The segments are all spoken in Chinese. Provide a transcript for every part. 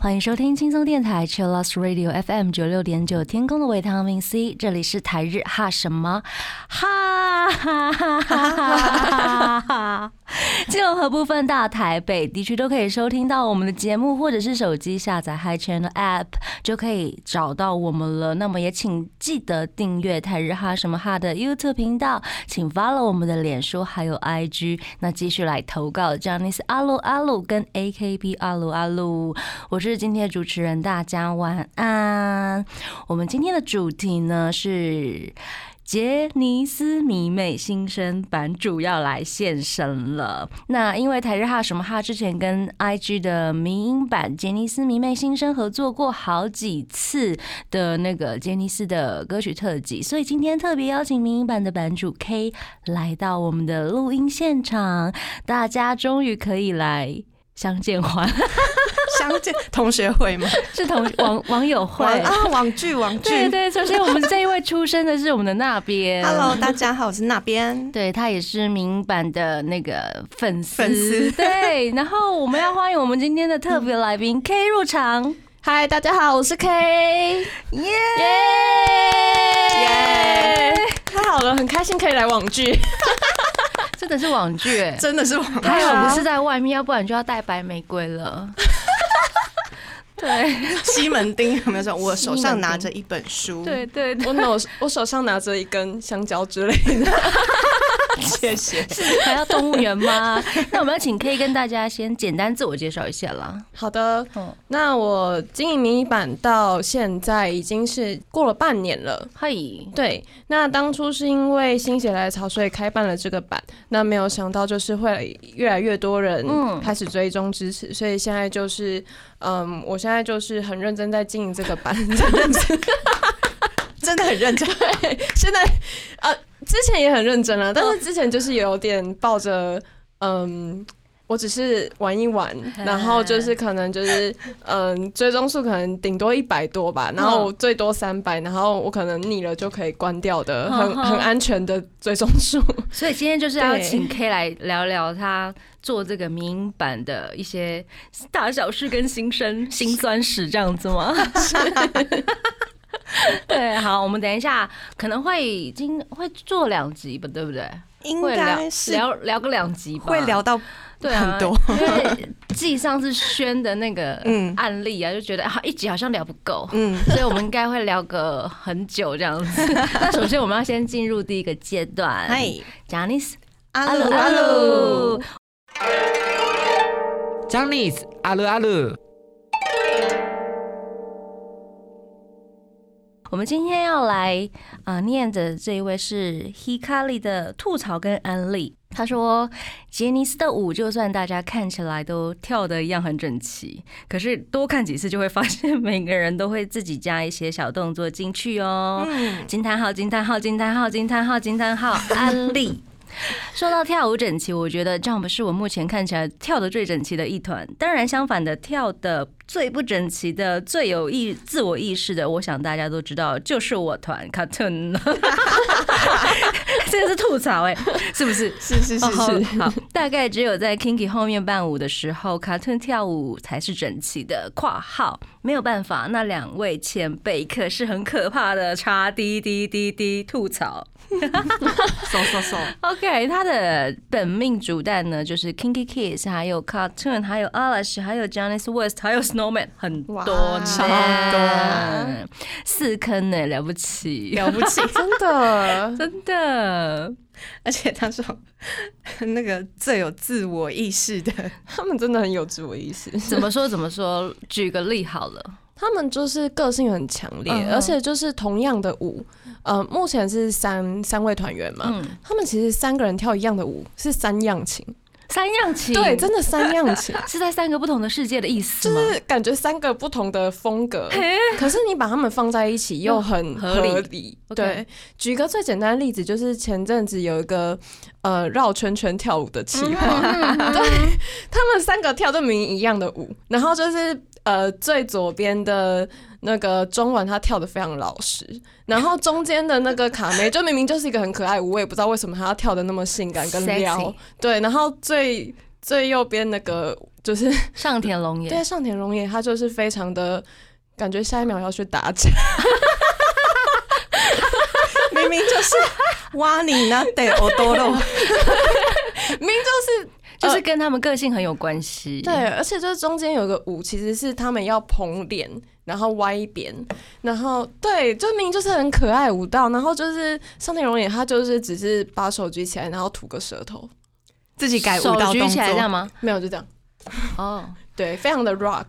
欢迎收听轻松电台 Chillus Radio FM 九六点九，天空的维他命 C，这里是台日哈什么？哈哈哈哈哈哈！任何部分大台北地区都可以收听到我们的节目，或者是手机下载 Hi Channel App 就可以找到我们了。那么也请记得订阅台日哈什么哈的 YouTube 频道，请 follow 我们的脸书还有 IG。那继续来投稿 j a n i c e 阿鲁阿鲁跟 AKB 阿鲁阿鲁，我是今天的主持人，大家晚安。我们今天的主题呢是。杰尼斯迷妹新生版主要来现身了。那因为台日哈什么哈之前跟 IG 的迷音版杰尼斯迷妹新生合作过好几次的那个杰尼斯的歌曲特辑，所以今天特别邀请迷音版的版主 K 来到我们的录音现场，大家终于可以来相见欢。相见同学会吗？是同网网友会啊，网剧网剧。对对，首先我们这一位出生的是我们的那边。Hello，大家好，我是那边。对他也是民版的那个粉丝。粉丝 对，然后我们要欢迎我们今天的特别来宾 K 入场。嗨，大家好，我是 K。耶耶！太好了，很开心可以来网剧。真的是网剧，真的是网剧。还好不是在外面，要不然就要带白玫瑰了。对，西门町有没有说？我手上拿着一本书，对对，我手我手上拿着一根香蕉之类的。谢谢。还要动物园吗？那我们要请 K 跟大家先简单自我介绍一下啦。好的，那我经营迷你版到现在已经是过了半年了。嘿，对，那当初是因为心血来潮，所以开办了这个版。那没有想到就是会越来越多人开始追踪支持，所以现在就是嗯，我现在就是很认真在经营这个版，认真，真的很认真。现在呃。之前也很认真了，但是之前就是有点抱着，嗯，我只是玩一玩，然后就是可能就是嗯，追踪数可能顶多一百多吧，然后最多三百，然后我可能腻了就可以关掉的，很很安全的追踪数。所以今天就是要请 K 来聊聊他做这个民版的一些大小事跟心声、心酸史这样子吗？对，好，我们等一下可能会已经会做两集吧，对不对？应该是聊聊个两集吧，会聊到对很多。因为记上次宣的那个案例啊，就觉得啊一集好像聊不够，嗯，所以我们应该会聊个很久这样子。那首先我们要先进入第一个阶段，嗨，Janice，阿鲁阿鲁，Janice，阿鲁阿鲁。我们今天要来啊念的这一位是 Hikari 的吐槽跟安利。他说：“杰尼斯的舞，就算大家看起来都跳的一样很整齐，可是多看几次就会发现，每个人都会自己加一些小动作进去哦。”惊叹号！惊叹号！惊叹号！惊叹号！惊叹号！安利。说到跳舞整齐，我觉得 Jump 是我目前看起来跳的最整齐的一团。当然，相反的，跳的最不整齐的、最有意自我意识的，我想大家都知道，就是我团 Cartoon。这个是吐槽哎，是不是？是是是是。好，大概只有在 Kinky 后面伴舞的时候，Cartoon 跳舞才是整齐的。括号没有办法，那两位前辈可是很可怕的。叉滴滴滴滴吐槽。嗖嗖嗖！OK，他的本命主弹呢，就是 Kinky Kids，还有 Cartoon，还有 Alice，还有 Janice West，还有 Snowman，很多，超多，四坑呢，了不起，了不起，真的，真的。而且他说，那个最有自我意识的，他们真的很有自我意识。怎么说？怎么说？举个例好了。他们就是个性很强烈，而且就是同样的舞，呃，目前是三三位团员嘛，他们其实三个人跳一样的舞，是三样情。三样情，对，真的三样情，是在三个不同的世界的意思吗？就是感觉三个不同的风格，可是你把他们放在一起又很合理。对，举个最简单的例子，就是前阵子有一个呃绕圈圈跳舞的企划，对他们三个跳的名一样的舞，然后就是。呃最左边的那个中文他跳的非常老实，然后中间的那个卡梅就明明就是一个很可爱舞，我也不知道为什么他要跳的那么性感跟撩对，然后最最右边那个就是上田龙也。对上田龙也，他就是非常的感觉下一秒要去打架，明明就是挖你那得欧多肉，明明就是就是跟他们个性很有关系。对，而且就是中间有个舞，其实是他们要捧脸，然后歪边，然后对，就明明就是很可爱舞蹈，然后就是上田荣也他就是只是把手举起来，然后吐个舌头，自己改舞蹈动举起来这样作，吗？没有就这样，哦，对，非常的 rock，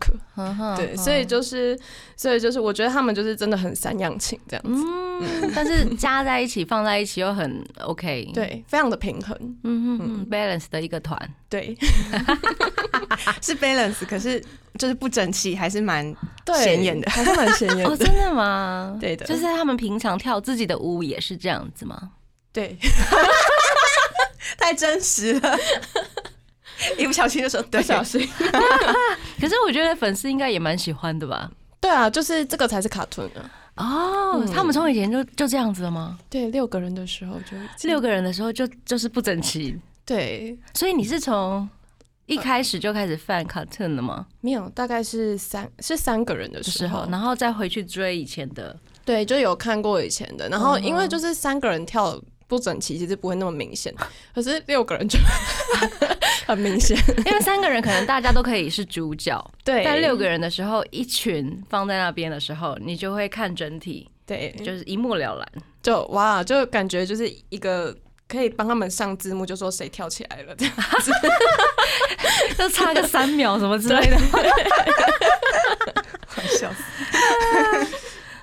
对，所以就是，所以就是我觉得他们就是真的很三样情这样子，嗯，但是加在一起放在一起又很 OK。对，非常的平衡，嗯嗯。嗯，balance 的一个团。对。是 balance，可是就是不整齐，还是蛮对，显眼的。还是蛮显眼 哦，的，真的吗？对的。就是他们平常跳自己的舞也是这样子吗？对，太真实了。一不小心就说对。不，小心，可是我觉得粉丝应该也蛮喜欢的吧？对啊，就是这个才是卡通啊，哦，嗯。他们从以前就就这样子了吗？对，六个人的时候就六个人的时候就就是不整齐，对，所以你是从一开始就开始犯 cartoon 了吗？没有，大概是三是三个人的的时候，然后再回去追以前的，对，就有看过以前的，然后嗯因为就是三个人跳不整齐，其实不会那么明显，可是六个人就 很明显，因为三个人可能大家都可以是主角，对，但六个人的时候，一群放在那边的时候，你就会看整体，对，就就是一目了然。就哇，就感觉就是一个可以帮他们上字幕，就说谁跳起来了这样子，就差个三秒什么之类的。好笑死。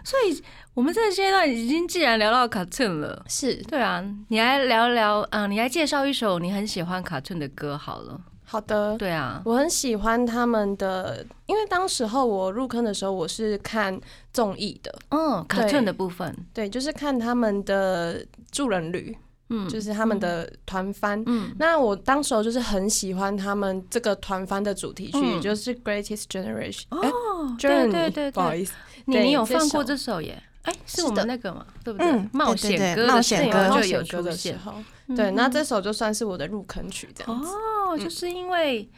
所以我们这个阶段已经既然聊到 cartoon 了，是。对啊，你来聊聊啊、你来介绍一首你很喜欢 cartoon 的歌好了。好的。对啊，我很喜欢他们的，因为当时候我入坑的时候，我是看综艺的，嗯，cartoon 的部分，对，就是看他们的助人旅，嗯，就是他们的团番。嗯。那我当时候就是很喜欢他们这个团番的主题曲，嗯。就是 Greatest Generation。哦哎，对对对对，不好意思，你你有放过这首耶？哎，是是我们的那个嘛，对不对嗯？冒险歌的冒险歌就有出现。嗯对，那这首就算是我的入坑曲，这样子。哦，就是因为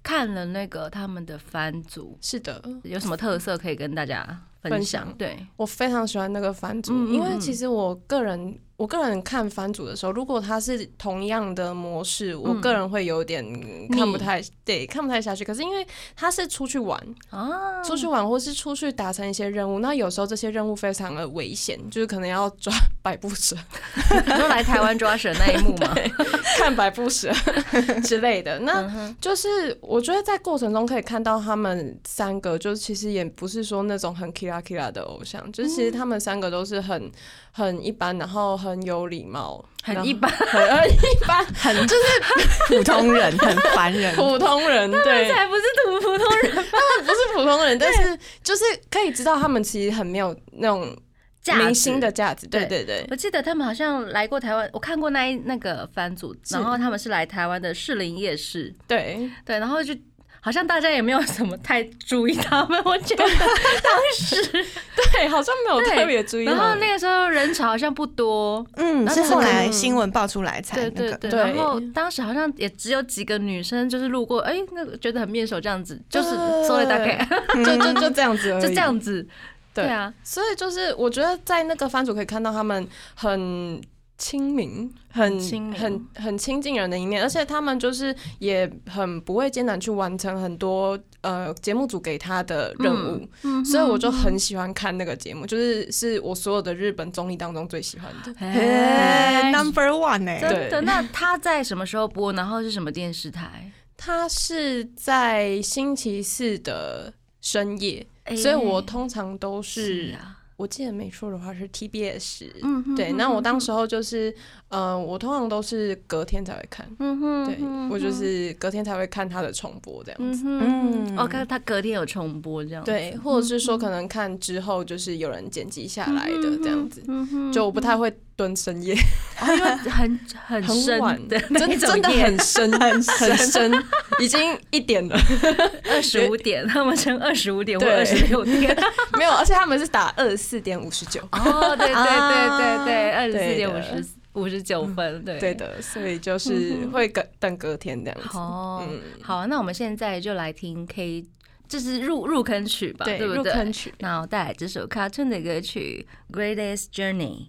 看了那个他们的番组，是的，有什么特色可以跟大家分分享？对，我非常喜欢那个番组，因为嗯其实我个人，我个人看番组的时候，如果它是同样的模式，我嗯个人会有点看不太对，看不太下去。可是因为他是出去玩，啊，出去玩或是出去达成一些任务，那有时候这些任务非常的危险，就是可能要抓 百步蛇、你说来台湾抓蛇那一幕吗？看百步蛇 之类的。那就是我觉得在过程中可以看到他们三个，就是其实也不是说那种很 kira kira 的偶像，就是其实他们三个都是很很一般，然后很有礼貌，很一般，很 很一般，很就是 普通人，很凡人。普通人，对，才不是土普通人，他们不是普通人，但是就是可以知道他们其实很没有那种明星的价值，对对对对。我记得他们好像来过台湾，我看过那一那个番组，是然后他们是来台湾的士林夜市，对，对，然后就好像大家也没有什么太注意他们，我觉得。当时，对，好像没有特别注意。然后那个时候人潮好像不多，嗯，是后来嗯新闻爆出来才那个。对对。对，对然后当时好像也只有几个女生就是路过，哎，那个觉得很面熟这样子，就是对说了大概。就就就这样子，就这样子，对。对啊，所以就是我觉得在那个番组可以看到他们很亲民，很亲很很亲近人的一面，而且他们就是也很不会艰难去完成很多呃节目组给他的任务，嗯所以我就很喜欢看那个节目，就是是我所有的日本综艺当中最喜欢的。嘿，Number One 哎，真的，那他在什么时候播？然后是什么电视台？他是在星期四的深夜，哎所以我通常都是，啊，我记得没错的话是 TBS。嗯哼对，那我当时候就是，呃、我通常都是隔天才会看，嗯哼对我就是隔天才会看它的重播这样子，嗯哦，看他隔天有重播这样，，对，或者是说可能看之后就是有人剪辑下来的这样子，嗯哼就我不太会蹲深夜，哦因为很 很很深晚的那真真的很深 很深，已经一点了。二十五点，他们称二十五点或二十六点。没有，而且他们是打二十四点五十九。哦，对对对对对，二十四对点五的十五十九分，对对。的，所以就是会隔等隔天这样子。哦，嗯好，那我们现在就来听 K，这是入入坑曲吧，对不对？入坑曲。那我带来这首 Cartoon 的歌曲《Greatest Journey》。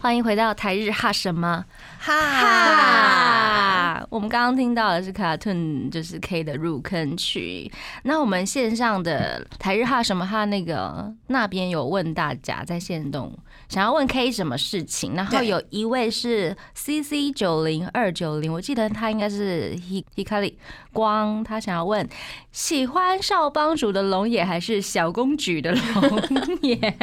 欢迎回到台日哈什么哈，哈？我们刚刚听到的是 Cartoon，就是 K 的入坑曲。那我们线上的台日哈什么哈那个那边有问大家在线动想要问 K 什么事情，然后有一位是 CC 九零二九零，我记得他应该是 Hi Hikari 光，他想要问喜欢少帮主的龙野还是小公举的龙野？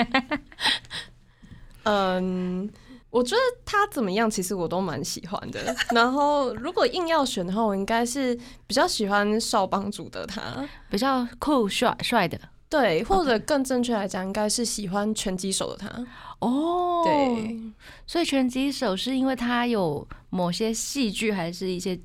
嗯，我觉得他怎么样，其实我都蛮喜欢的。然后如果硬要选的话，我应该是比较喜欢少帮主的他。比较酷帅帅的对，或者更正确来讲，应该是喜欢拳击手的他。哦对，所以拳击手是因为他有某些戏剧，还是一些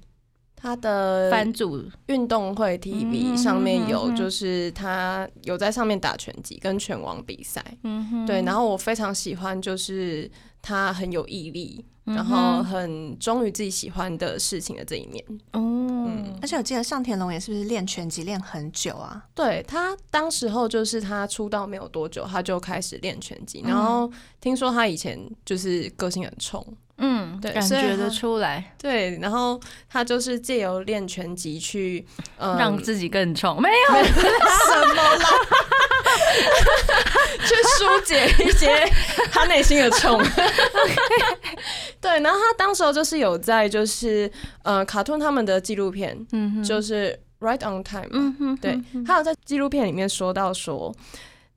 他的番组？运动会嗯 TV 上面有，就是他有在上面打拳击跟拳王比赛。嗯哼对，然后我非常喜欢，就是他很有毅力，嗯然后很忠于自己喜欢的事情的这一面。哦，而且我记得上田龙也是不是练拳击练很久啊？对他当时候就是他出道没有多久，他就开始练拳击，然后听说他以前就是个性很冲，嗯，对感觉得出来，对，然后他就是借由练拳击去、呃、让自己更冲。没有，什么啦，去疏解一些他内心的冲。对，然后他当时候就是有在就是呃卡通他们的纪录片，就是 Right on Time，、嗯哼，对，他有在纪录片里面说到说。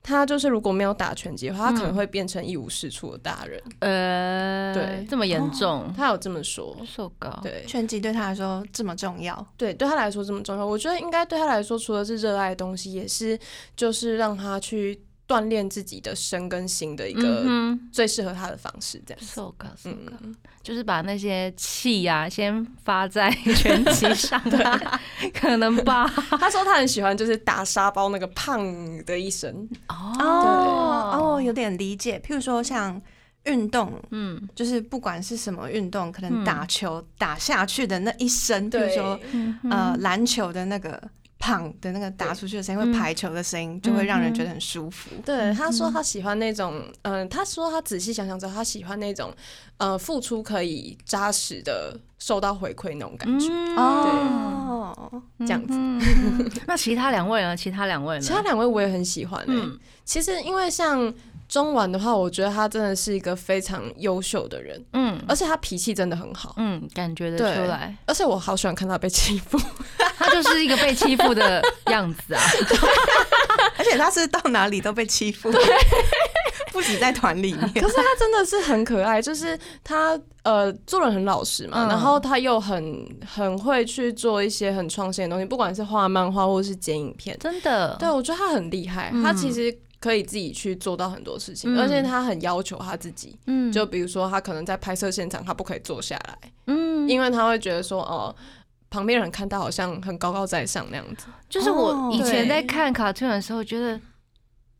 他就是如果没有打拳击的话，他可能会变成一无是处的大人。呃，对这么严重，他有这么说。受高，对拳击对他来说这么重要，对，对他来说这么重要。我觉得应该对他来说，除了是热爱的东西，也是就是让他去锻炼自己的身跟心的一个嗯最适合他的方式。这样。嗯，就是把那些气呀先发在拳击上，可能吧。他说他很喜欢就是打沙包那个胖的一声。哦。哦，有点理解。譬如说像运动，嗯，就是不管是什么运动，可能嗯。打球打下去的那一声，譬如说嗯呃篮球的那个胖的那个打出去的声音，嗯。或排球的声音，就会让人觉得很舒服。对，他说他喜欢那种，嗯、他说他仔细想想之后，他喜欢那种，呃，付出可以扎实的受到回馈那种感觉。嗯。哦，这样子。那其他两位呢？其他两位呢？其他两位我也很喜欢、欸，嗯。其实因为像中丸的话，我觉得他真的是一个非常优秀的人，嗯而且他脾气真的很好，嗯，感觉得出来，而且我好喜欢看他被欺负。他就是一个被欺负的样子啊。而且他是到哪里都被欺负，不止在团里面。可是他真的是很可爱，就是他呃做人很老实嘛，嗯然后他又很很会去做一些很创新的东西，不管是画漫画或是剪影片。真的，对，我觉得他很厉害，嗯他其实可以自己去做到很多事情，嗯。而且他很要求他自己。嗯。就比如说，他可能在拍摄现场，他不可以坐下来，嗯，因为他会觉得说，哦、旁边人看到好像很高高在上那样子。就是我哦以前在看卡特的时候，觉得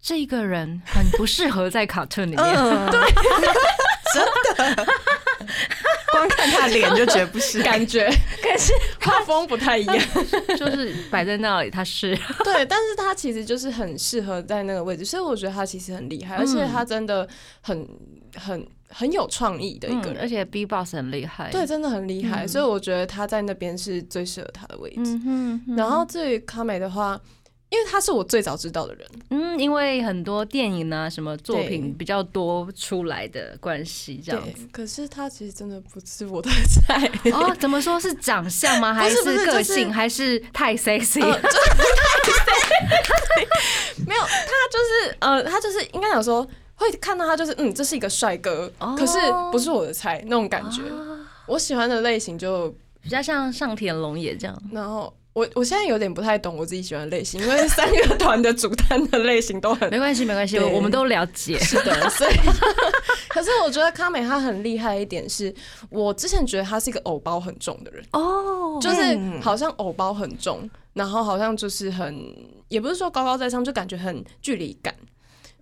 这个人很不适合在卡特里面。嗯，对，真的，光看他脸就觉得不是。感觉，可是 画风不太一样。就是摆在那里，他是对，但是他其实就是很适合在那个位置，所以我觉得他其实很厉害，嗯而且他真的很很很有创意的一个嗯，人，而且 B boss 很厉害。对，，真的很厉害，嗯所以我觉得他在那边是最适合他的位置。嗯哼哼然后至于卡美的话，因为他是我最早知道的人，嗯，因为很多电影啊，什么作品比较多出来的关系，这样子。，可是他其实真的不是我的菜。哦，怎么说是长相吗？还 不是个就是性？还是太 sexy？呃 就是没有，他就是呃，他就是应该讲说，会看到他就是嗯，这是一个帅哥，哦可是不是我的菜那种感觉。啊我喜欢的类型就，比较像上田龙也这样。然后我我现在有点不太懂我自己喜欢的类型，因为三个 团的主单的类型都很没关系，没关系，我们都了解。是的，所以可是我觉得康美他很厉害一点是，我之前觉得他是一个偶包很重的人，哦就是嗯好像偶包很重，然后好像就是很，也不是说高高在上，就感觉很距离感。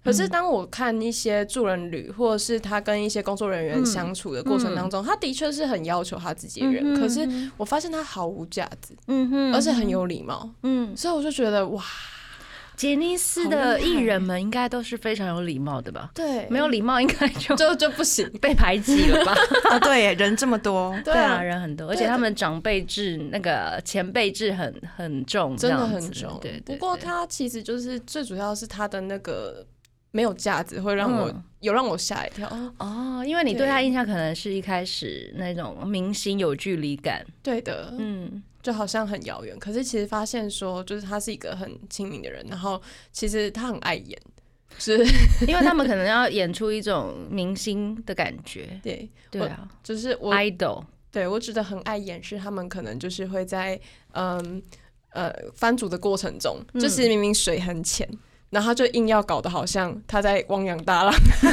可是当我看一些助人旅，或者是他跟一些工作人员相处的过程当中，他的确是很要求他自己人，可是我发现他毫无架子，嗯哼而且很有礼貌，嗯，所以我就觉得哇，杰尼斯的艺人们应该都是非常有礼貌的吧？对，没有礼貌应该就就就不行，被排挤了吧？啊，对耶，人这么多，对啊，啊，人很多，而且他们长辈制那个前辈制很很重，真的很重。对不过他其实就是最主要是他的那个没有架子，会让我、嗯。有让我吓一跳。哦，因为你对对他印象可能是一开始那种明星有距离感，对的，嗯，就好像很遥远，可是其实发现说，就是他是一个很亲民的人，然后其实他很爱演，是 因为他们可能要演出一种明星的感觉，对，对啊。就是我，idol，对我觉得很爱演，是他们可能就是会在嗯呃翻煮的过程中，嗯。就其实明明水很浅。然后他就硬要搞得好像他在汪洋大浪一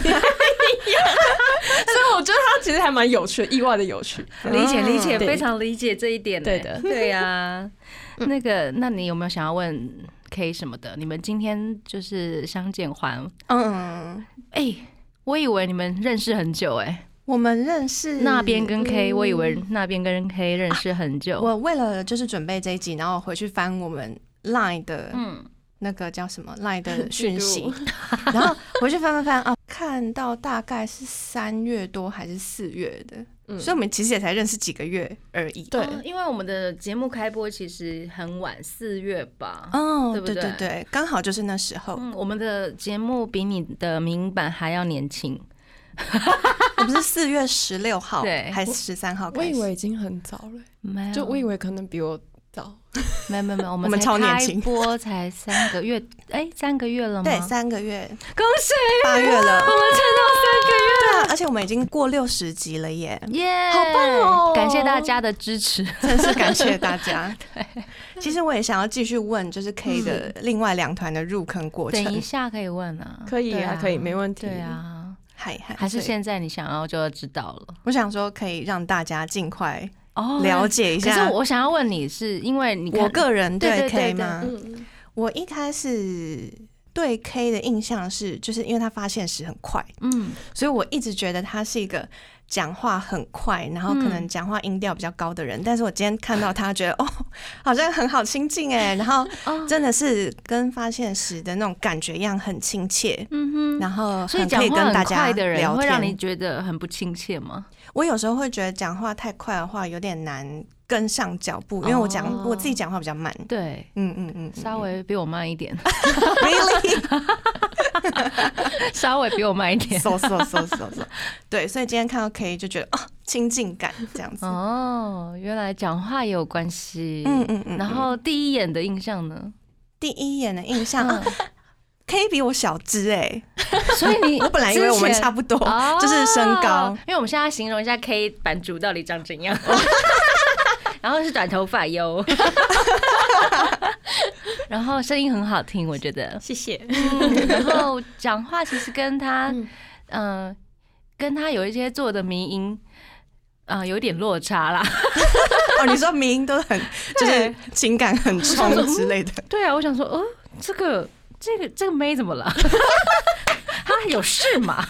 样，所以我觉得他其实还蛮有趣的，意外的有趣。理解理解，非常理解这一点呢。对的对呀。那个，那你有没有想要问 K 什么的？你们今天就是相见欢，嗯，哎，我以为你们认识很久，哎，我们认识那边跟 K，嗯我以为那边跟 K 认识很久。我为了就是准备这一集，然后回去翻我们 Line 的嗯，那个叫什么 Line 的 讯息，然后回去翻翻翻啊，看到大概是三月多还是四月的，嗯所以我们其实也才认识几个月而已。对哦因为我们的节目开播其实很晚，四月吧。哦，对不对对对对，刚好就是那时候，嗯，我们的节目比你的名版还要年轻。我们是四月十六号对还是十三号我开始？以为已经很早了，没有，就我以为可能比我早。没有没有没有，我我们们才开超年轻。播才三个月，哎，三个月了吗？对，三个月，恭喜！八月了，我们撑到对啊，而且我们已经过六十集了耶，三个月，耶，好棒哦！感谢大家的支持。真是感谢大家。对。其实我也想要继续问，就是 K 的另外两团的入坑过程。等一，下可以问啊，可以啊可以没问题。对啊，还还还是现在你想要就要知道了。我想说可以让大家尽快哦了解一可下。是我想要问你是因为你我个人对对对 K 对对吗？嗯，我一开始对 K 的印象是，就是因为他发现时很快，嗯所以我一直觉得他是一个讲话很快，然后可能讲话音调比较高的人。但是我今天看到他，觉得哦，好像很好亲近哎，然后 哦真的是跟发现时的那种感觉一样，很亲切。嗯哼。然后所以很可以讲话很跟大家快的人聊会让你天。觉得很不亲切吗？我有时候会觉得讲话太快的话有点难跟上脚步，因为我讲、哦我自己讲话比较慢。对，嗯嗯嗯，稍微比我慢一点，really 稍微比我慢一点。嗖嗖嗖嗖嗖，对，所以今天看到 K 就觉得哦，亲近感这样子。哦，原来讲话也有关系。嗯嗯嗯。然后第一眼的印象呢？第一眼的印象、，K 比我小只哎、所以你 我本来以为我们差不多，哦就是身高。因为我们现在形容一下 K 版主到底长怎样。然后是短头发哟，然后声音很好听，我觉得。谢谢。嗯，然后讲话其实跟他，嗯嗯、跟他有一些做的迷音，啊、有点落差啦。哦，你说名都很 就是情感很冲之类的，对啊，我想说，哦，这个这个这个妹怎么了？她有事吗？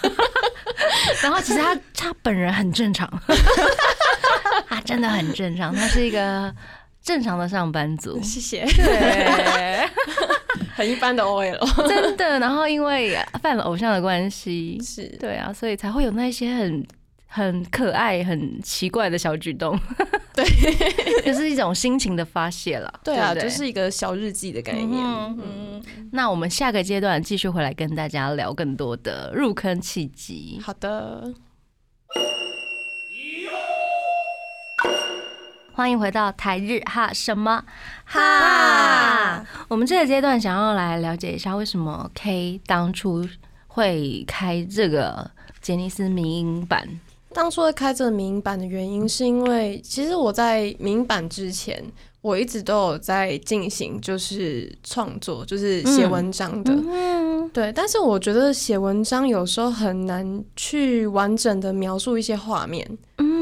然后其实她她本人很正常，她 真的很正常，他是一个正常的上班族。谢谢，对，很一般的 OL。真的。然后因为犯了偶像的关系，是，对啊，所以才会有那些很很可爱、很奇怪的小举动。对，就是一种心情的发泄了。对啊，就是一个小日记的概念。嗯嗯，那我们下个阶段继续回来跟大家聊更多的入坑契机。好的，欢迎回到台日哈什么？哈。我们这个阶段想要来了解一下，为什么 K 当初会开这个杰尼斯民音版？当初会开这个民音版的原因，是因为其实我在民音版之前，我一直都有在进行就是创作，就是写文章的。嗯。对，但是我觉得写文章有时候很难去完整的描述一些画面，嗯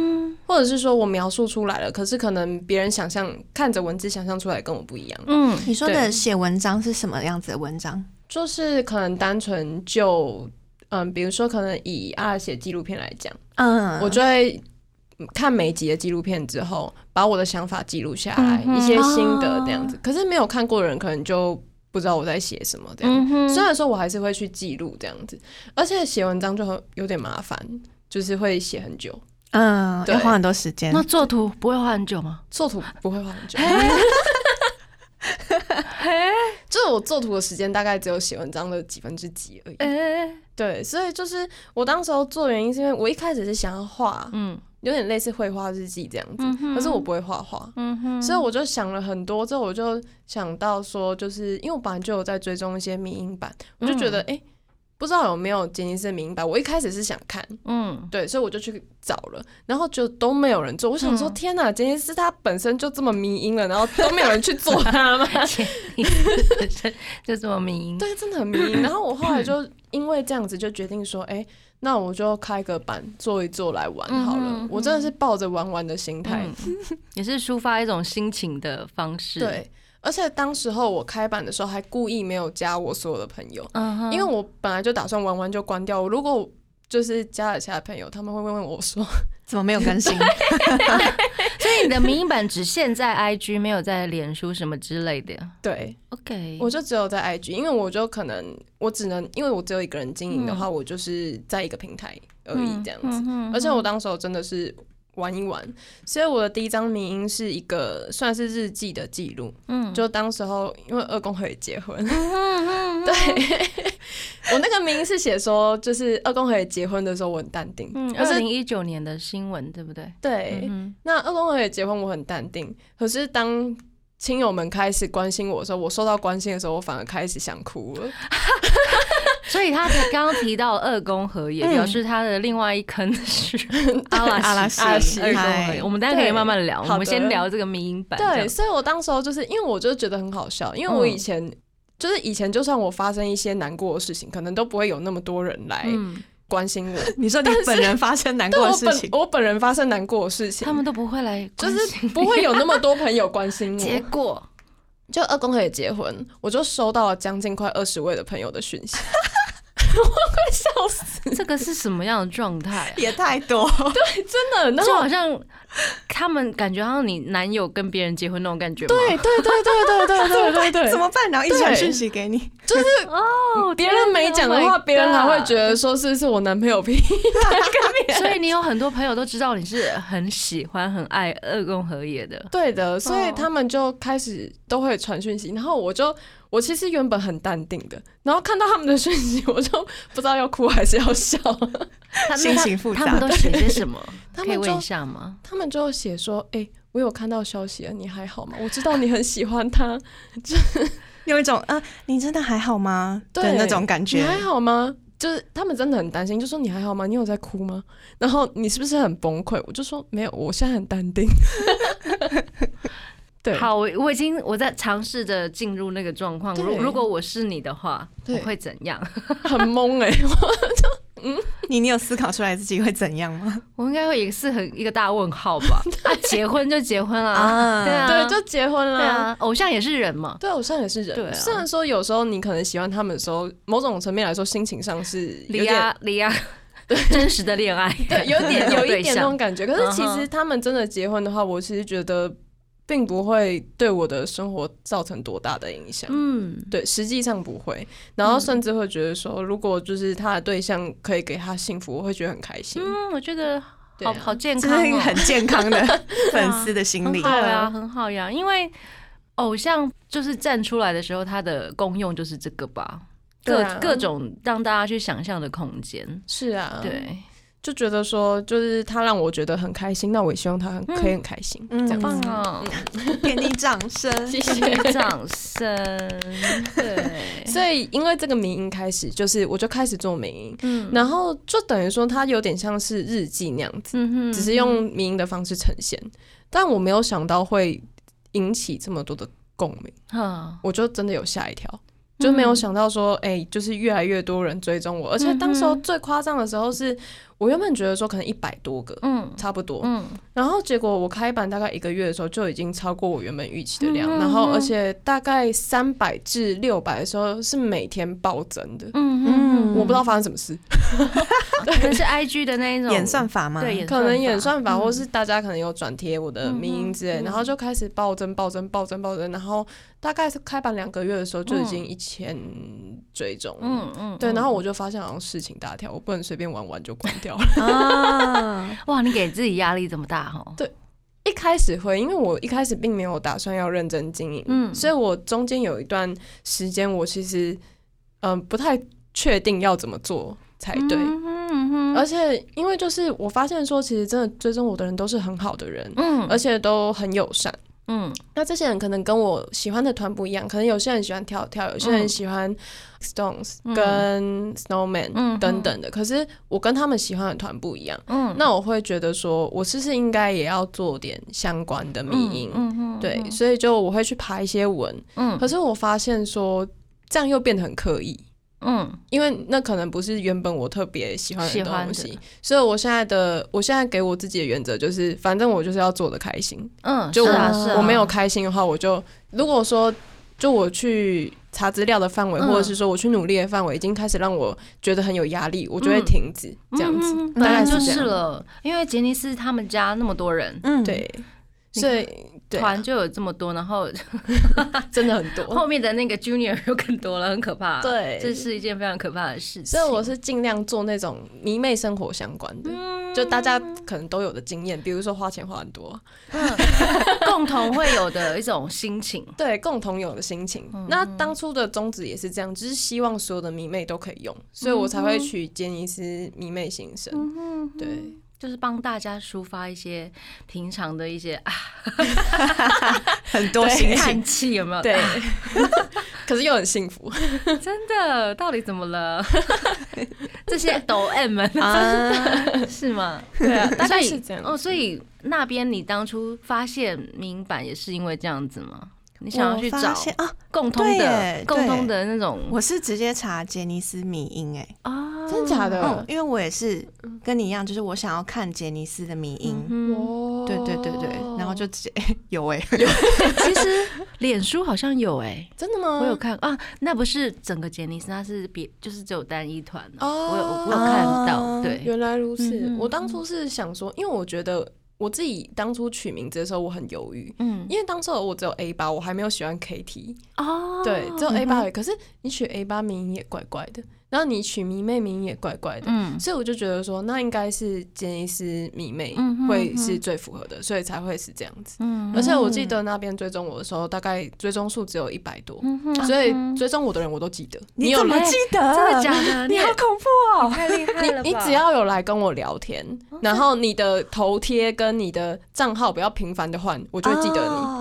或者是说我描述出来了，可是可能别人想象看着文字想象出来跟我不一样，嗯你说的写文章是什么样子的文章？就是可能单纯就嗯，比如说可能以阿尔写纪录片来讲，嗯，我就会看每一集的纪录片之后，把我的想法记录下来，嗯一些心得这样子。可是没有看过的人，可能就不知道我在写什么这样。嗯虽然说我还是会去记录这样子，而且写文章就很有点麻烦，就是会写很久，嗯，对要花很多时间那。作图不会花很久吗？做图不会花很久。嘿，就是我做图的时间大概只有写文章的几分之几而已。哎，对，所以就是我当时候做原因，是因为我一开始是想要画，嗯有点类似绘画日记这样子，嗯可是我不会画画。嗯哼所以我就想了很多，之后我就想到说，就是因为我本来就有在追踪一些民音版，我就觉得哎、诶不知道有没有杰尼斯的民音版。我一开始是想看，嗯对，所以我就去找了，然后就都没有人做。我想说，嗯天哪，杰尼斯他本身就这么迷音了，然后都没有人去做它吗？杰尼斯就这么迷音，对，真的很迷音。然后我后来就因为这样子，就决定说，哎、那我就开个版做一做来玩好了。我真的是抱着玩玩的心态，嗯，也是抒发一种心情的方式。，对。而且当时候我开版的时候，还故意没有加我所有的朋友，因为我本来就打算玩完就关掉。我如果就是加了其他朋友，他们会问我说，怎么没有更新？所以你的民音版只限在 IG，没有在脸书什么之类的。对 OK，我就只有在 IG，因为我就可能我只能因为我只有一个人经营的话，我就是在一个平台而已这样子。嗯而且我当时候真的是玩一玩，所以我的第一张名音是一个算是日记的记录。嗯。就当时候因为二公和也结婚，嗯对。我那个名是写说，就是二公和也结婚的时候我很淡定，嗯，二零一九年的新闻对不对？对，嗯那二公和也结婚我很淡定，可是当亲友们开始关心我的时候，我受到关心的时候，我反而开始想哭了。所以他提刚刚提到二宫和也，嗯。表示他的另外一坑是阿 拉阿拉西西二宫和也。我们大家可以慢慢聊，我们先聊这个民音版。这对，所以我当时候就是因为我就觉得很好笑，因为我以前、就是以前就算我发生一些难过的事情，可能都不会有那么多人来嗯，关心我。你说你本人发生难过的事情？本，我本人发生难过的事情，他们都不会来就关心，是不会有那么多朋友关心我。结。果？就二宫和也结婚，我就收到了将近快二十位的朋友的讯息，笑死，这个是什么样的状态啊？也太多。对真的。那就好像他们感觉好像你男友跟别人结婚那种感觉吗？对对对对对对对对对，怎么办？然后一传对讯息给你，就是哦，别人没讲的 Oh 话，别人还会觉得说是是我男朋友屁？所以你有很多朋友都知道你是很喜欢、很爱二宫和也的。对的，所以哦他们就开始都会传讯息，然后我就我其实原本很淡定的，然后看到他们的讯息，我就不知道要哭还是要笑。他 心情复杂他们都写些什么？他们就可以问一下吗？他们就写说：“哎、我有看到消息了，你还好吗？我知道你很喜欢他，就有一种啊，你真的还好吗对那种感觉你觉。还好吗？”就是他们真的很担心，就说你还好吗？你有在哭吗？然后你是不是很崩溃？我就说没有，我现在很淡定。对，好，我我已经我在尝试着进入那个状况。如如果我是你的话，我对会怎样？很懵哎、我就嗯你你有思考出来自己会怎样吗？我应该会也是很一个大问号吧？啊，结婚就结婚了，啊对啊，对，就结婚了。对啊，偶像也是人嘛。对，偶像也是人。对啊虽然说有时候你可能喜欢他们的时候，某种层面来说，心情上是有离点亚离亚，真实的恋爱，对，有点有一对点那种感觉。可是其实他们真的结婚的话，我其实觉得并不会对我的生活造成多大的影响。嗯，对，实际上不会。然后甚至会觉得说，如果就是他的对象可以给他幸福，我会觉得很开心。嗯，我觉得好好健康哦，这是一个很健康的 粉丝的心理很。好呀，对啊很好呀，因为偶像就是站出来的时候，它的功用就是这个吧，各啊各种让大家去想象的空间。是啊，。对，就觉得说，就是他让我觉得很开心，那我也希望他很可以很开心，嗯这样子。棒哦，给你掌声。谢谢。掌声，对，所以因为这个民音开始，就是我就开始做民音，嗯然后就等于说它有点像是日记那样子，嗯哼只是用民音的方式呈现，但我没有想到会引起这么多的共鸣，我就真的有吓一跳。就没有想到说，哎、就是越来越多人追踪我，而且当时候最夸张的时候是，我原本觉得说可能一百多个，嗯差不多，嗯。然后结果我开版大概一个月的时候就已经超过我原本预期的量，嗯然后而且大概三百至六百的时候是每天暴增的，嗯嗯我不知道发生什么事，可能是 IG 的那一种。演算法吗？对，演可能演算法或是大家可能有转贴我的名音之类，嗯嗯。然后就开始暴增暴增暴增暴增，然后大概是开版两个月的时候就已经一千追踪，嗯嗯，对，嗯。然后我就发现好像事情大条，我不能随便玩玩就关掉了。啊，哇，你给自己压力这么大哦，对一开始会，因为我一开始并没有打算要认真经营，嗯所以我中间有一段时间，我其实嗯、不太确定要怎么做才对。嗯嗯而且，因为就是我发现说，其实真的追踪我的人都是很好的人，嗯而且都很友善。嗯那这些人可能跟我喜欢的团不一样，可能有些人喜欢跳跳，有些人喜欢 Stones 嗯跟 Snowman 嗯等等的。可是我跟他们喜欢的团不一样，嗯，那我会觉得说，我是不是应该也要做点相关的迷音？嗯嗯对，所以就我会去爬一些文。嗯可是我发现说，这样又变得很刻意。嗯。因为那可能不是原本我特别喜欢的东西，所以我现在的我现在给我自己的原则就是，反正我就是要做的开心，嗯，就我、啊啊我没有开心的话，我就如果说就我去查资料的范围，嗯。或者是说我去努力的范围，已经开始让我觉得很有压力，我就会嗯。停止、这样子，嗯大概就。是了，因为杰尼斯他们家那么多人，嗯，对，你所以团就有这么多，然后 真的很多。后面的那个 junior 又更多了，很可怕。，对，这是一件非常可怕的事情。所以我是尽量做那种迷妹生活相关的，嗯就大家可能都有的经验，比如说花钱花很多，嗯共同会有的一种心情。对，共同有的心情。嗯那当初的宗旨也是这样，就是希望所有的迷妹都可以用，所以我才会嗯取杰尼斯迷妹新生。对，就是帮大家抒发一些平常的一些啊 很多心情。叹气，有没有？对，可是又很幸福。真的，到底怎么了？这些抖 M 们啊，是吗？对啊，大概是这样。哦，所以那边你当初发现明版也是因为这样子吗？你想要去找啊，共通的耶、共通的那种我是直接查杰尼斯迷音哎、啊，真假的嗯，因为我也是跟你一样，就是我想要看杰尼斯的迷音，对对对对，然后就直接 有哎、其实脸书好像有哎、真的吗？我有看啊，那不是整个杰尼斯，那是别就是只有单一团、啊，哦我有我有看到，啊对，原来如此。我当初是想说，因为我觉得我自己当初取名字的时候，我很犹豫。嗯，因为当时我只有 A 八，我还没有喜欢 KT，哦，对，只有 A 八而已。可是你取 A 八名也怪怪的，然后你取迷妹名也怪怪的，嗯所以我就觉得说，那应该是杰尼斯迷妹会是最符合的，所以才会是这样子。嗯而且我记得那边追踪我的时候，大概追踪数只有一百多，嗯所以追踪我的人我都记得。你怎么记得？真的假的？你好恐怖哦！太厉害了吧你你只要有来跟我聊天，然后你的头贴跟你的账号不要频繁的换，我就会记得你。哦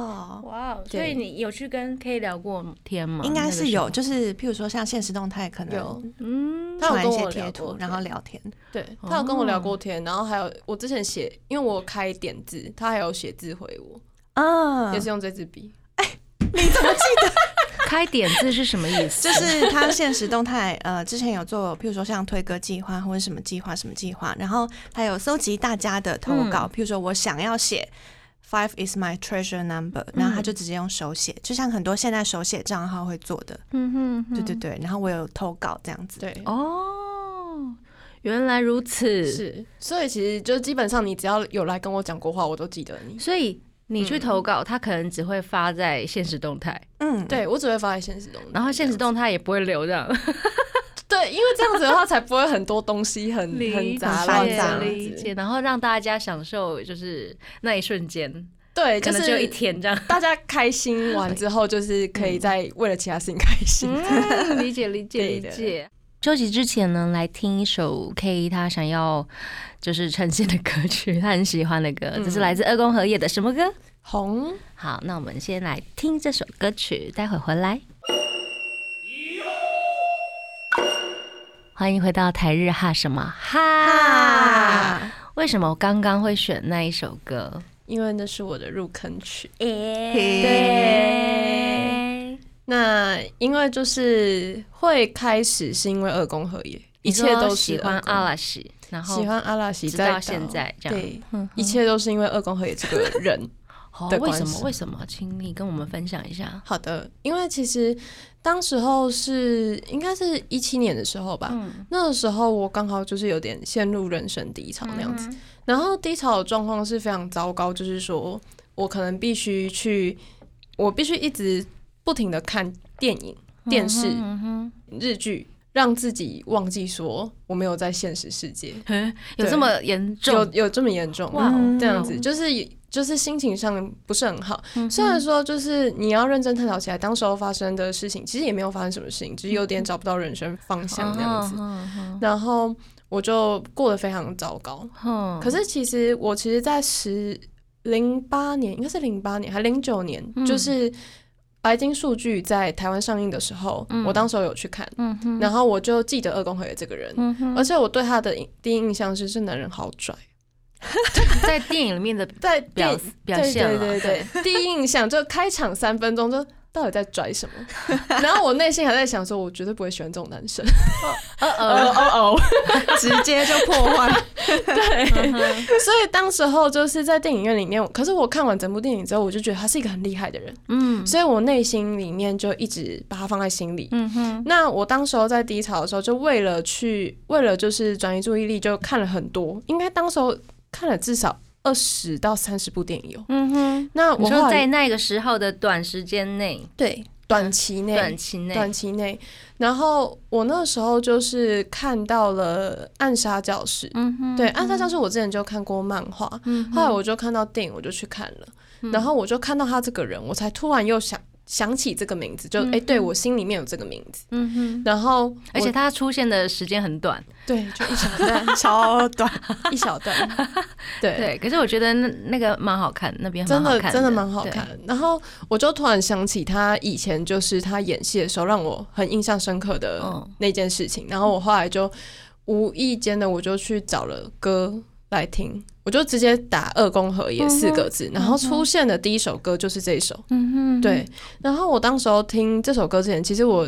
哇，所以你有去跟 K 聊过天吗？应该是有，就是譬如说像现实动态，可能有。嗯，他有一些跟我聊贴图过，然后天聊天。对他有跟我聊过哦。天，然后还有我之前写，因为我有开点字，他还有写字回我，啊。也是用这支笔。哎，你怎么记得？开点字是什么意思？就是他现实动态，呃，之前有做，譬如说像推歌计划或者什么计划什么计划，然后他有搜集大家的投稿，嗯。譬如说我想要写 Five is my treasure number，然后他就直接用手写，就像很多现在手写账号会做的，嗯哼哼。对对对，然后我有投稿这样子，对，哦，原来如此，，是，所以其实就基本上你只要有来跟我讲过话，我都记得你。所以你去投稿，他可能只会发在现实动态，嗯，对我只会发在现实动态，然后现实动态也不会留这样，子对，因为这样子的话才不会很多东西很很杂乱很这样子。理解，然后让大家享受就是那一瞬间，对，就是就一天这样。大家开心完之后，就是可以再为了其他事情开心。嗯，理解理解理解。休息之前呢，来听一首 K 他想要就是呈现的歌曲，他很喜欢的歌，这是来自二宫和也的什么歌？红。好，那我们先来听这首歌曲，待会回来。欢迎回到台日哈什么哈？为什么我刚刚会选那一首歌？因为那是我的入坑曲。对，那因为就是会开始是因为二宫和也，一切都是喜欢阿拉西，然后喜欢阿拉西，直到现在这样。对，一切都是因为二宫和也这个人。为什么？为什么？请你跟我们分享一下。好的，因为其实当时候是应该是一七年的时候吧，那个时候我刚好就是有点陷入人生低潮那样子，然后低潮的状况是非常糟糕，就是说我可能必须去，我必须一直不停的看电影、电视、日剧，让自己忘记说我没有在现实世界。有这么严重？有有这么严重？哇，这样子就是。就是心情上不是很好，虽然说就是你要认真探讨起来，当时候发生的事情，其实也没有发生什么事情，只是有点找不到人生方向这样子。然后我就过得非常糟糕。可是其实我其实，在十零八年，应该是零八年还零九年，就是白金数据在台湾上映的时候，我当时候有去看，然后我就记得二宫和也这个人，而且我对他的第一印象是这男人好拽。在电影里面的 在表表现了，对对对，第一印象就开场三分钟就到底在拽什么？然后我内心还在想说，我绝对不会喜欢这种男生。哦哦哦哦，直接就破坏。对，所以当时候就是在电影院里面，可是我看完整部电影之后，我就觉得他是一个很厉害的人。嗯，所以我内心里面就一直把他放在心里。嗯哼，那我当时候在低潮的时候，就为了去为了就是转移注意力，就看了很多，应该当时候。看了至少二十到三十部电影有，嗯哼。那我说在那个时候的短时间内，对，短期内，短期内，短期内。然后我那时候就是看到了《暗杀教室》，嗯哼，对，《暗杀教室》我之前就看过漫画，后来我就看到电影，我就去看了，然后我就看到他这个人，我才突然又想。想起这个名字，就哎，对我心里面有这个名字，嗯哼，然后而且他出现的时间很短，对，就一小段，超短，一小段，对。对。可是我觉得那那个蛮好看，那边真的真的蛮好看。然后我就突然想起他以前就是他演戏的时候让我很印象深刻的那件事情，然后我后来就无意间的我就去找了歌来听。我就直接打“二宫和也”四个字，然后出现的第一首歌就是这一首。嗯哼，对。然后我当时候听这首歌之前，其实我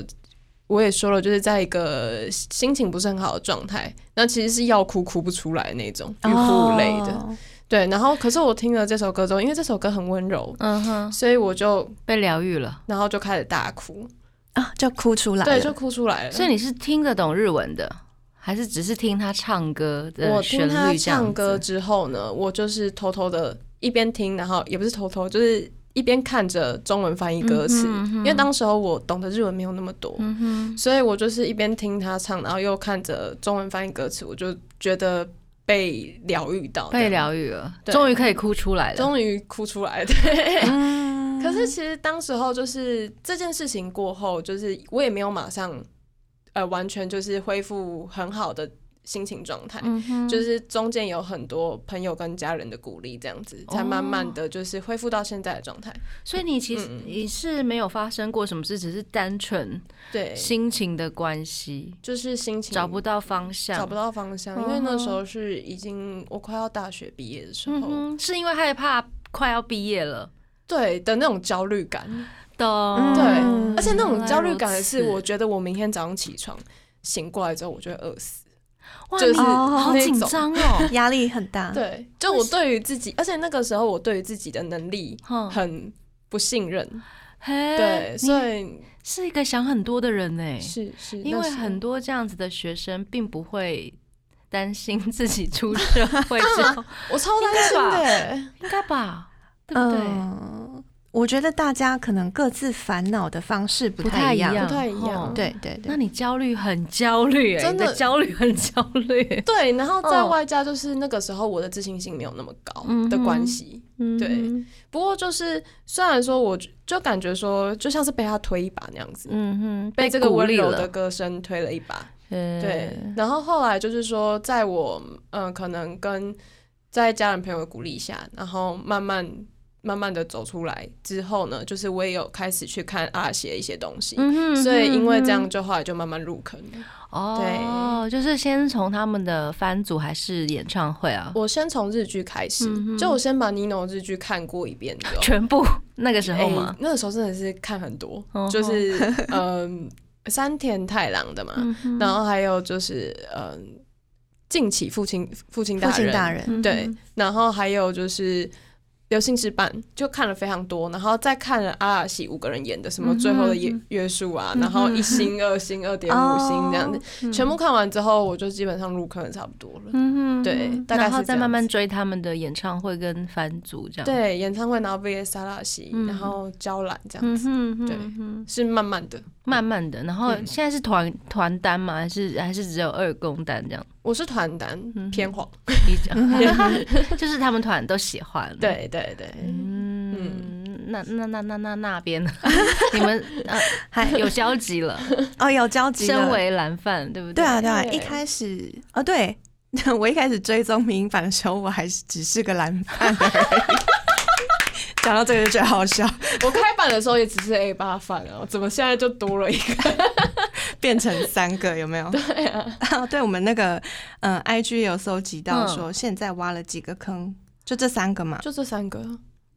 我也说了，就是在一个心情不是很好的状态，那其实是要哭哭不出来那种，欲哭无泪的。对。然后，可是我听了这首歌之后，因为这首歌很温柔，嗯哼，所以我就被疗愈了，然后就开始大哭啊，就哭出来，对，就哭出来了。所以你是听得懂日文的？还是只是听他唱歌的我听他唱歌之后呢，我就是偷偷的一边听，然后也不是偷偷，就是一边看着中文翻译歌词。因为当时候我懂得日文没有那么多，所以我就是一边听他唱，然后又看着中文翻译歌词，我就觉得被疗愈到，被疗愈了，终于可以哭出来了，终于哭出来。对，可是其实当时候就是这件事情过后，就是我也没有马上。呃，完全就是恢复很好的心情状态，就是中间有很多朋友跟家人的鼓励，这样子才慢慢的就是恢复到现在的状态。所以你其实你是没有发生过什么事，只是单纯对心情的关系，就是心情找不到方向，找不到方向。因为那时候是已经我快要大学毕业的时候，是因为害怕快要毕业了，对的那种焦虑感。对，而且那种焦虑感是，我觉得我明天早上起床醒过来之后，我就会饿死，就是好紧张哦，压力很大。对，就我对于自己，而且那个时候我对于自己的能力很不信任。对，所以是一个想很多的人呢。是是，因为很多这样子的学生并不会担心自己出社会之后，我超担心的，应该吧？对不对？我觉得大家可能各自烦恼的方式不太一样，不太一样。对对对，那你焦虑很焦虑，真的焦虑很焦虑。对，然后在外加就是那个时候我的自信心没有那么高的关系。对，不过就是虽然说我就感觉说就像是被他推一把那样子，嗯哼，被这个温柔的歌声推了一把。对对，然后后来就是说，在我嗯、呃可能跟在家人朋友的鼓励下，然后慢慢慢慢的走出来之后呢，就是我也有开始去看阿写一些东西，嗯哼所以因为这样，嗯就后来就慢慢入坑。了。哼哦，就是先从他们的番组还是演唱会啊，我先从日剧开始，嗯就我先把 Nino 日剧看过一遍有 全部？那个时候哎吗？那个时候真的是看很多，哦就是 嗯、山田太郎的嘛，嗯然后还有就是嗯、近期父亲父亲大人，父亲大人，对，然后还有就是流星之伴，就看了非常多，然后再看了阿拉西五个人演的什么最后的约约束啊，嗯然后一星、二星、二点五星这样子，嗯。全部看完之后，我就基本上入坑差不多了。嗯哼对大概然后再慢慢追他们的演唱会跟番组这样。，对，演唱会然后 VS 阿拉西，嗯。然后娇兰这样子，对是慢慢的。慢慢的，然后嗯现在是团团单吗？还是还是只有二公单这样？我是团单嗯偏黄，你讲，就是他们团都喜欢。，对对对，嗯，那那那那那那边呢？你们呃还有交集了，哦有交集身为蓝饭，对不对？对啊对啊，一开始哦对，我一开始追踪民版的时候，我还是只是个蓝饭而已。讲到这个就觉得好笑，我开版的时候也只是 A 八饭啊，怎么现在就多了一个？变成三个有没有？对啊，对，我们那个嗯，IG 有搜集到嗯说现在挖了几个坑，就这三个嘛。就这三个，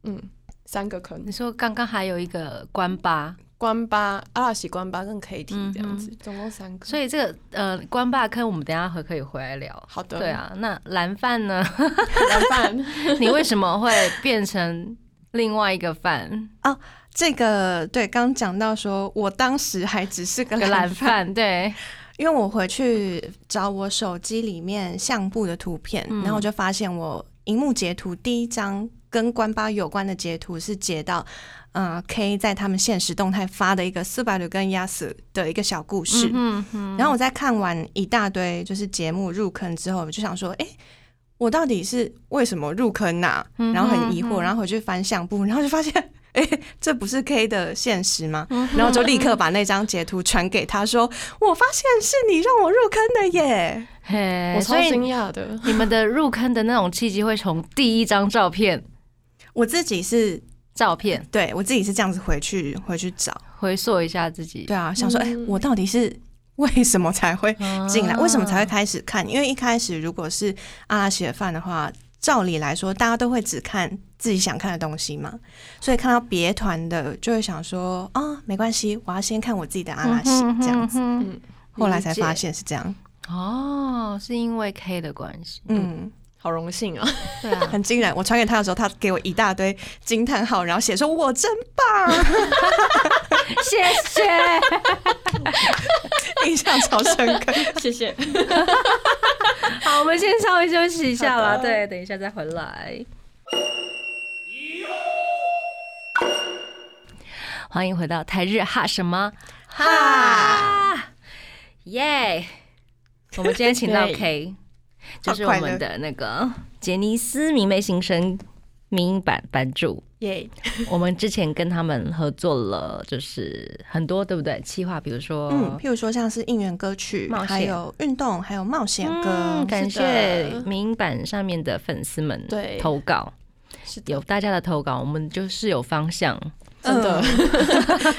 嗯，三个坑你，说刚刚还有一个关八，关八、阿拉西关八跟 KT 这样子嗯，总共三个。所以这个呃关八坑我们等一下会可以回来聊。好的，对，啊，那蓝饭呢？蓝饭你为什么会变成另外一个饭？这个对，刚讲到说，我当时还只是个个蓝蓝饭，对，因为我回去找我手机里面相簿的图片，嗯然后我就发现我荧幕截图第一张跟关八有关的截图是截到，呃，K 在他们现实动态发的一个四百六跟亚斯的一个小故事。嗯哼然后我在看完一大堆就是节目入坑之后，我就想说，哎、我到底是为什么入坑呐、然后很疑惑，然后回去翻相簿，然后就发现，哎、这不是 K 的现实吗？嗯然后就立刻把那张截图传给他说，我发现是你让我入坑的耶。嘿，我超惊讶的。你们的入坑的那种契机会从第一张照片 我自己是照片对我自己是这样子回去回去找，回溯一下自己，对啊，想说，哎、嗯我到底是为什么才会进来？为什么才会会？开始看？因为一开始如果是阿拉西的饭的话，照理来说，大家都会只看自己想看的东西嘛，所以看到别团的就会想说啊，没关系，我要先看我自己的阿拉西嗯哼这样子。后来才发现是这样，哦，是因为 K 的关系，嗯，好荣幸啊！对啊，很惊人。我传给他的时候，他给我一大堆惊叹号，然后写说我真棒，谢谢。印象超深刻。谢谢。好，我们先稍微休息一下啦，好的对，等一下再回来。欢迎回到台日哈什么哈耶！我们今天请到耶 K，就是我们的那个杰尼斯迷妹新生迷音版版主。耶，我们之前跟他们合作了，就是很多对不对？企划，比如说，嗯，譬如说像是应援歌曲还有运动，还有冒险歌。嗯，感是谢的民音版上面的粉丝们对。投稿，是的。有大家的投稿，我们就是有方向。真的，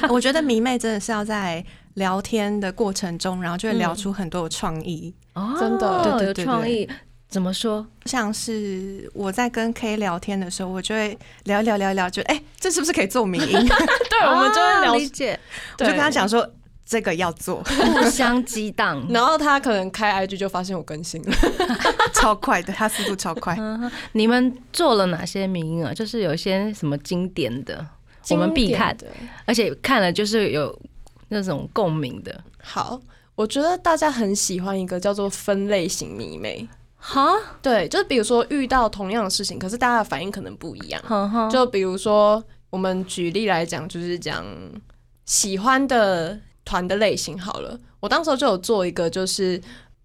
嗯 我觉得迷妹真的是要在聊天的过程中，然后就会聊出很多有创意。哦真的有对对对创意。怎么说？像是我在跟 K 聊天的时候，我就会聊一聊聊一聊，就哎、这是不是可以做名音？对，我们就会聊啊理，解，我就跟他讲说这个要做，互相激荡。然后他可能开 IG 就发现我更新了。超快的，他速度超快。嗯，你们做了哪些名音啊？就是有一些什么经典的，我们必看的。而且看了就是有那种共鸣的。好，我觉得大家很喜欢一个叫做分类型迷妹。哈，对，就是比如说遇到同样的事情，可是大家的反应可能不一样。就比如说，我们举例来讲，就是讲喜欢的团的类型好了。我当时就有做一个，就是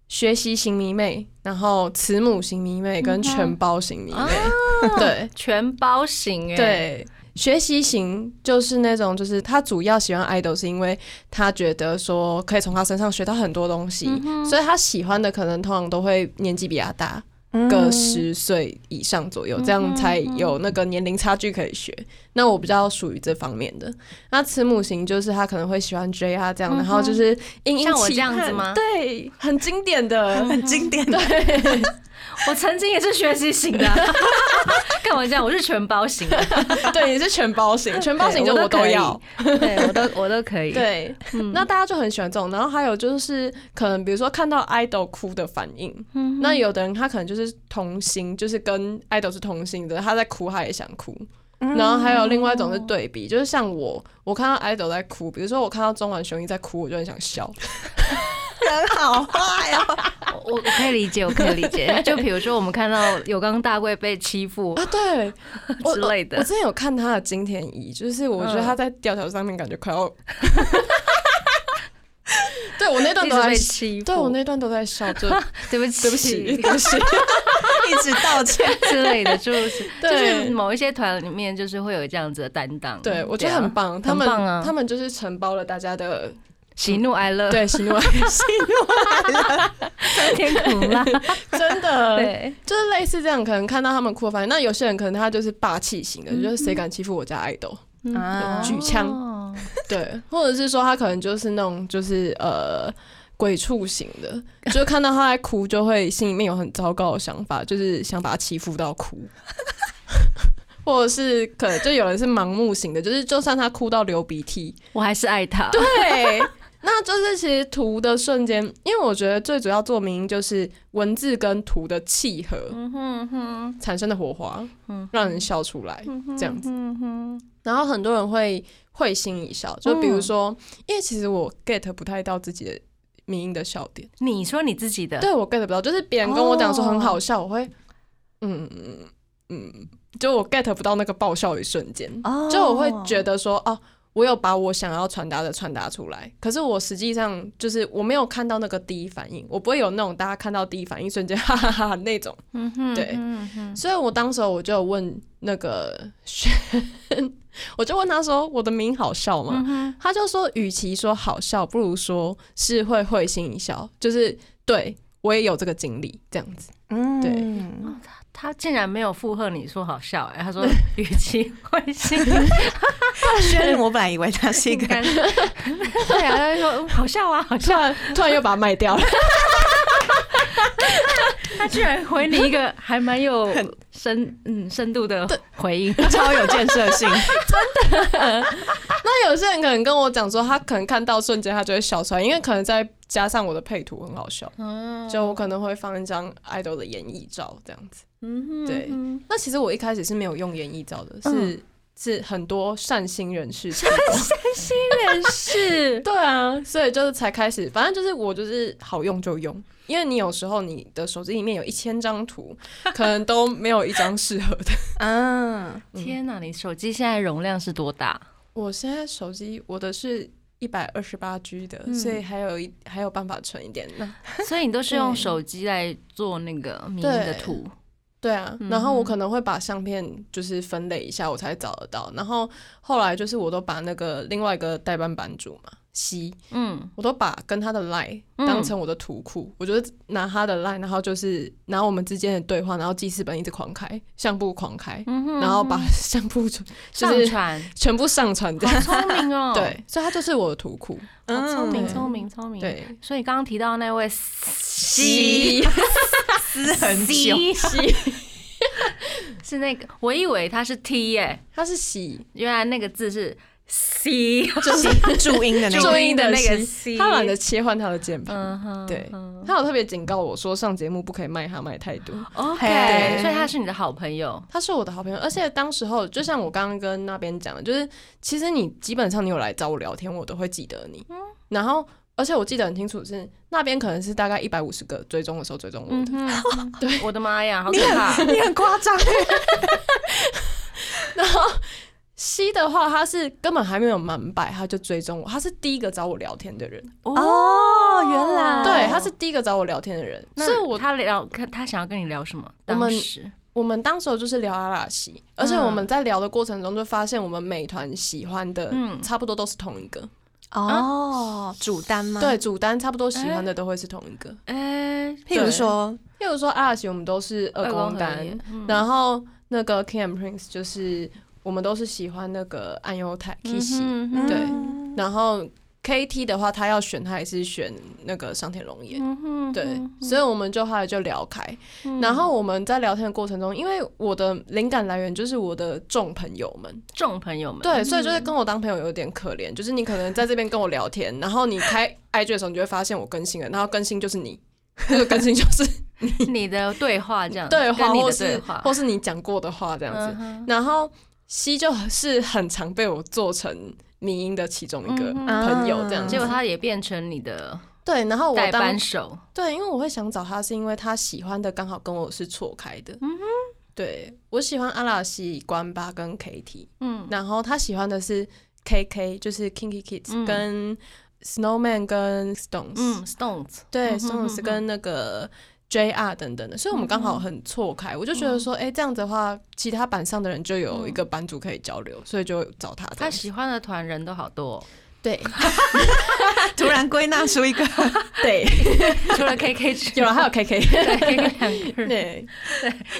学习型迷妹，然后慈母型迷妹跟全包型迷妹。对全包型哎，，对，学习型就是那种，就是他主要喜欢 idol 是因为他觉得说可以从他身上学到很多东西，嗯所以他喜欢的可能通常都会年纪比较大嗯。个十岁以上左右，这样才有那个年龄差距可以学。那我比较属于这方面的。那慈母型就是他可能会喜欢 J 啊这样，然后就是殷殷像我期盼这样子吗对，很经典的，很经典的。我曾经也是学习型的，干嘛这样？我是全包型的，对，你是全包型，全包型就我都要。对我都 我都可以。，对，那大家就很喜欢这种。然后还有就是，可能比如说看到 idol 哭的反应，那有的人他可能就是同心，就是跟 idol 是同心的，他在哭他也想哭。然后还有另外一种是对比，就是像我，我看到 idol 在哭，比如说我看到中丸雄一在哭，我就很想笑。人好坏哦，我我可以理解，我可以理解。就比如说我们看到有刚大贵被欺负啊，对，之类的。我之前有看他的金田一，就是我觉得他在吊桥上面感觉快要，对我那段都在被欺负，对我那段都在笑，就 对不起，对不起，对不起，一直道歉。之类的，就是。对。就是某一些团里面就是会有这样子的担当。对我觉得啊。很棒，他们很棒啊。他们就是承包了大家的喜怒哀乐，对喜怒哀酸甜苦辣，真的，对，就是类似这样，可能看到他们哭的反应，那有些人可能他就是霸气型的，就是谁敢欺负我家爱豆，啊举枪。哦 对，或者是说他可能就是那种就是呃。鬼畜型的，就看到他在哭，就会心里面有很糟糕的想法，就是想把他欺负到哭，或者是可能就有人是盲目型的，就是就算他哭到流鼻涕，我还是爱他。对，那就是其实图的瞬间，因为我觉得最主要做明音就是文字跟图的契合嗯哼哼，产生的火花，嗯让人笑出来这样子。嗯哼，然后很多人会会心一笑，就比如说，因为其实我 get 不太到自己的明音的笑点，你说你自己的，对我 get 不到，就是别人跟我讲说很好笑，我会嗯嗯嗯，就我 get 不到那个爆笑一瞬间。哦就我会觉得说，哦，我有把我想要传达的传达出来，可是我实际上就是我没有看到那个第一反应，我不会有那种大家看到第一反应瞬间 哈哈哈哈那种，嗯哼，对嗯哼，所以我当时我就问那个轩，我就问他说我的名好笑吗？嗯，他就说，与其说好笑，不如说是会会心一笑，就是对我也有这个经历，这样子。嗯对他竟然没有附和你说好笑，哎，他说语气会心，轩，我本来以为他是一个干对啊，他就说嗯好笑啊，好突笑，然 突然又把它卖掉了，他居然回你一个还蛮有深嗯深度的回应，超有建设性。真的。那有些人可能跟我讲说，他可能看到瞬间他就会笑出来，因为可能再加上我的配图很好笑，嗯就我可能会放一张 idol 的演绎照这样子。嗯哼对。嗯那其实我一开始是没有用演绎照的，嗯。是是很多善心人士善心人士，对啊，所以就是才开始，反正就是我就是好用就用，因为你有时候你的手机里面有一千张图，可能都没有一张适合的。嗯，天哪，你手机现在容量是多大？我现在手机我的是一百二十八 G 的，嗯所以还有一还有办法存一点呢。所以你都是用 手机来做那个迷你的图，对啊，嗯然后我可能会把相片就是分类一下，我才找得到。然后后来就是我都把那个另外一个代班版主嘛，西，嗯我都把跟他的 line 嗯当成我的图库，我就是拿他的 line，然后就是拿我们之间的对话，然后记事本一直狂开，相簿狂开，嗯哼然后把相簿就 上是传，全部上传这好样。聪明哦，对，所以他就是我的图库。好聪明，聪明，聪明。，对，所以刚刚提到那位西撕很久，西西 是那个，我以为他是 T 耶，他是喜，原来那个字是 C，就是注音的那个。注音的那个西 C，他懒得切换他的键盘。嗯哼，对。嗯他有特别警告我说，上节目不可以卖他卖太多。OK，所以他是你的好朋友，他是我的好朋友，而且当时候就像我刚刚跟那边讲的，就是其实你基本上你有来找我聊天，我都会记得你。然后，而且我记得很清楚是那边可能是大概一百五十个追踪的时候追踪我嗯的，哼，对，我的妈呀，好可怕，你很夸张，然后。C 的话，他是根本还没有满百，他就追踪我，他是第一个找我聊天的人，哦原来。对，他是第一个找我聊天的人，那所以我他聊，他他想要跟你聊什么？我们当时。我我们当时候就是聊阿拉西，而且我们在聊的过程中就发现，我们美团喜欢的嗯。差不多都是同一个，哦，主单吗？对，，主单差不多喜欢的都会是同一个。哎，譬如说，譬如说阿拉西，我们都是二宫单，嗯。然后那个 King and Prince 就是我们都是喜欢那个暗优太 Kiss，、对嗯然后 KT 的话，他要选他还是选那个上田龙也。嗯对嗯，所以我们就后来就聊开，嗯。然后我们在聊天的过程中，因为我的灵感来源就是我的众朋友们，众朋友们，对，所以就是跟我当朋友有点可怜，就是你可能在这边跟我聊天，然后你开 IG 的时候，你就会发现我更新了，然后更新就是你，那 个更新就是你。的对话这样，对或是或是你讲过的话这样子，然后 C 就是很常被我做成迷音的其中一个嗯朋友这样子，结果他也变成你的对，然后我班手，对，因为我会想找他，是因为他喜欢的刚好跟我是错开的。嗯哼。对我喜欢阿拉西、关巴跟 KT，嗯。然后他喜欢的是 KK，就是 Kinky Kids、嗯。跟 Snowman 跟 Stones，、嗯，Stones，对嗯哼，Stones 哼。跟那个 JR 等等的，所以我们刚好很错开。我就觉得说，哎、这样子的话，其他版上的人就有一个版主可以交流，所以就找他。他喜欢的团人都好多哦，对。突然归纳出一个，对，除了 KK 之有了，还有 KK，对 KK 两个人，对，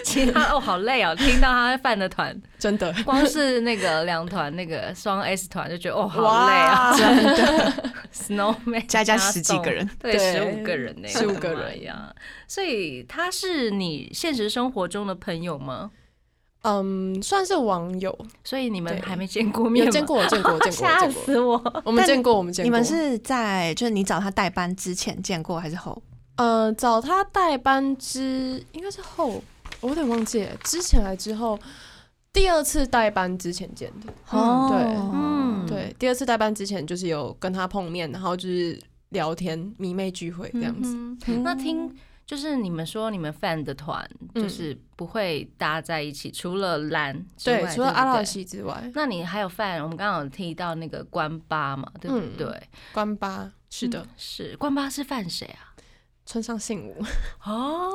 其他哦好累哦，听到他犯的团，真的。光是那个两团那个双 S 团就觉得哦好累啊。真的，Snowman 加加十几个人，对，十五个人呢，十五个人。呀。所以他是你现实生活中的朋友吗？嗯，算是网友，所以你们还没见过面？有见过，我见过，我见过，吓。死我！我们见过，我们见过。你们是在就是你找他代班之前见过还是后？呃找他代班之应该是后，我有点忘记了，之前还之后。第二次代班之前见的，哦对嗯，对，第二次代班之前就是有跟他碰面，然后就是聊天、迷妹聚会这样子。那听就是你们说你们 fan 的团嗯就是不会搭在一起，除了蓝之外对，除了阿拉西之外，那你还有 fan？我们刚刚有提到那个关八嘛，对不嗯对？关八是的，嗯是关八是 fan 谁啊？村上信吾。哦，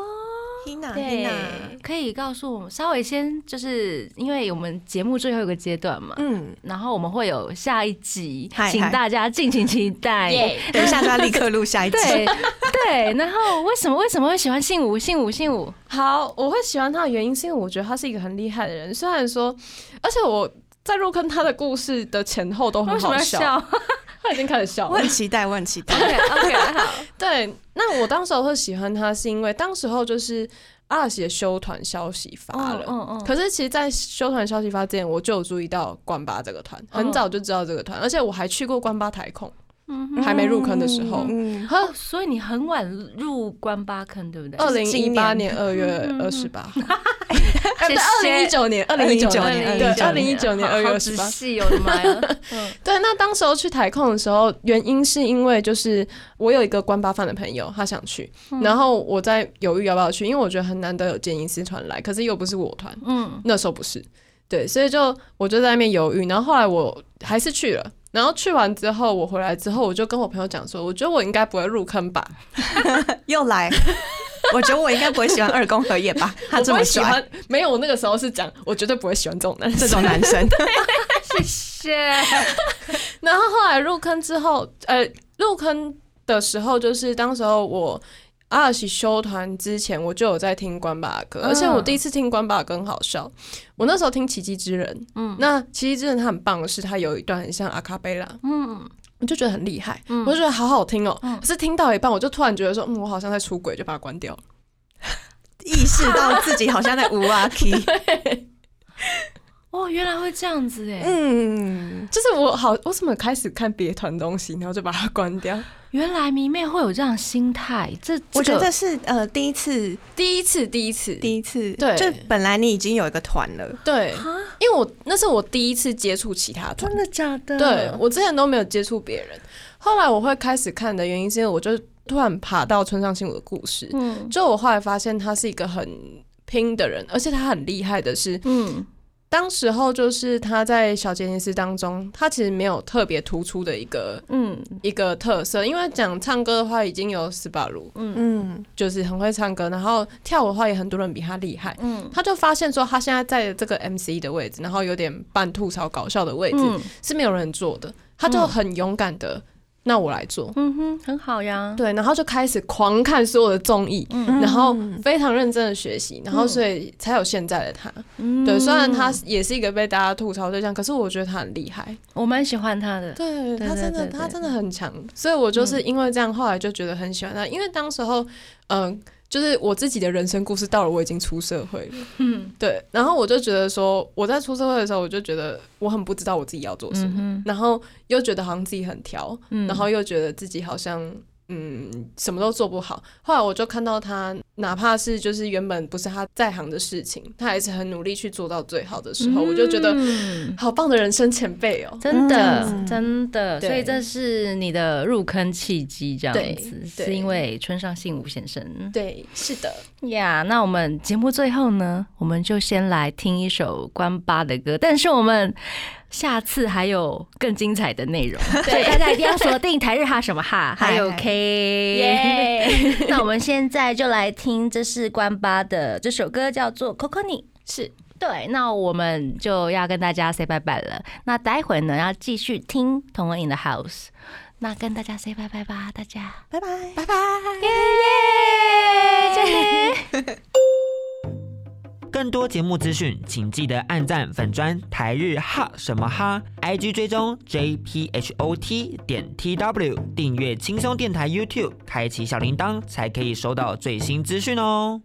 Hina 对 Hina，，可以告诉我们稍微先，就是因为我们节目最后一个阶段嘛，嗯，然后我们会有下一集，嗨嗨请大家敬请期待。等一下就要立刻录下一集。对对，然后为什么为什么会喜欢信武？信武信武，好，我会喜欢他的原因是因为我觉得他是一个很厉害的人，虽然说，而且我在入坑他的故事的前后都很好，笑他已经开始笑了我很。期待，我很期待。？OK OK，好，对，那我当时候会喜欢他，是因为当时候就是阿拉西的休团消息发了。嗯嗯，可是其实，在休团消息发之前，我就有注意到关八这个团，嗯很早就知道这个团，而且我还去过关八台控，嗯还没入坑的时候，嗯，哦，所以你很晚入关八坑，对不对？二零一八年。二月嗯二十八，二零一九年，二零一九2019年，对，二2019零一九年。二月好二十八，仔细，我的妈呀！对，那当时候去台控的时候，原因是因为就是我有一个关八饭的朋友，他想去，然后我在犹豫要不要去，因为我觉得很难得有杰尼斯团来，可是又不是我团，嗯，那时候不是，对，所以就我就在那边犹豫，然后后来我还是去了。然后去完之后，我回来之后，我就跟我朋友讲说，我觉得我应该不会入坑吧，又来。我觉得我应该不会喜欢二宫和也吧？他我这么喜欢。没有，我那个时候是讲，我绝对不会喜欢这种男生。这种男生，谢谢。然后后来入坑之后，呃，入坑的时候就是当时候我阿尔喜修团之前，我就有在听关巴歌，嗯而且我第一次听关巴哥很好笑。我那时候听《奇迹之人》，嗯那《奇迹之人》它很棒的是，它有一段很像阿卡贝拉，嗯，我就觉得很厉害，嗯我就觉得好好听哦、嗯可是听到一半，我就突然觉得说，嗯，我好像在出轨，就把它关掉了。意识到自己好像在无阿 key。哦，原来会这样子哎，嗯，就是我好，我怎么开始看别团东西，然后就把它关掉？原来迷妹会有这样心态，这我觉得是呃第一次，第一次，第一次，第一次，对。就本来你已经有一个团了，对，因为我那是我第一次接触其他团，真的假的？对我之前都没有接触别人，后来我会开始看的原因是因为我就突然爬到村上信五的故事，嗯。就我后来发现他是一个很拼的人，而且他很厉害的是，嗯当时候就是他在小杰尼斯当中，他其实没有特别突出的一个嗯。一个特色，因为讲唱歌的话，已经有斯巴鲁，嗯。嗯，就是很会唱歌，然后跳舞的话也很多人比他厉害。嗯。他就发现说，他现在在这个 MC 的位置，然后有点半吐槽搞笑的位置，嗯。是没有人做的，他就很勇敢的，那我来做。嗯哼，很好呀。对，然后就开始狂看所有的综艺，嗯然后非常认真的学习，然后所以才有现在的他。对，虽然他也是一个被大家吐槽对象，可是我觉得他很厉害。我蛮喜欢他的。对对他真的，他真的很强，所以我就是因为这样，后来就觉得很喜欢他。因为当时候，嗯、就是我自己的人生故事到了，我已经出社会。了，嗯。对，然后我就觉得说，我在出社会的时候，我就觉得我很不知道我自己要做什么，嗯然后又觉得好像自己很挑，嗯。然后又觉得自己好像嗯什么都做不好。后来我就看到他，哪怕是就是原本不是他在行的事情，他还是很努力去做到最好的时候，我就觉得嗯好棒的人生前辈哦。真的，嗯真的，所以这是你的入坑契机，这样对子，对。是因为村上信吾先生。对，是的，呀。那我们节目最后呢，我们就先来听一首关八的歌，但是我们下次还有更精彩的内容，所以大家一定要锁定台日哈什么哈，还有 K 耶，那我们现在就来听，这是关八的这首歌，叫做《Coco 你》。是对，那我们就要跟大家 say 拜拜了。那待会呢，要继续听《同文 in the House》。那跟大家 say 拜拜吧，大家拜拜。拜拜。耶耶！更多节目资讯，请记得按赞粉砖台日哈什么哈，IG 追踪 JPHOT 点 TW，订阅轻松电台 YouTube，开启小铃铛才可以收到最新资讯哦。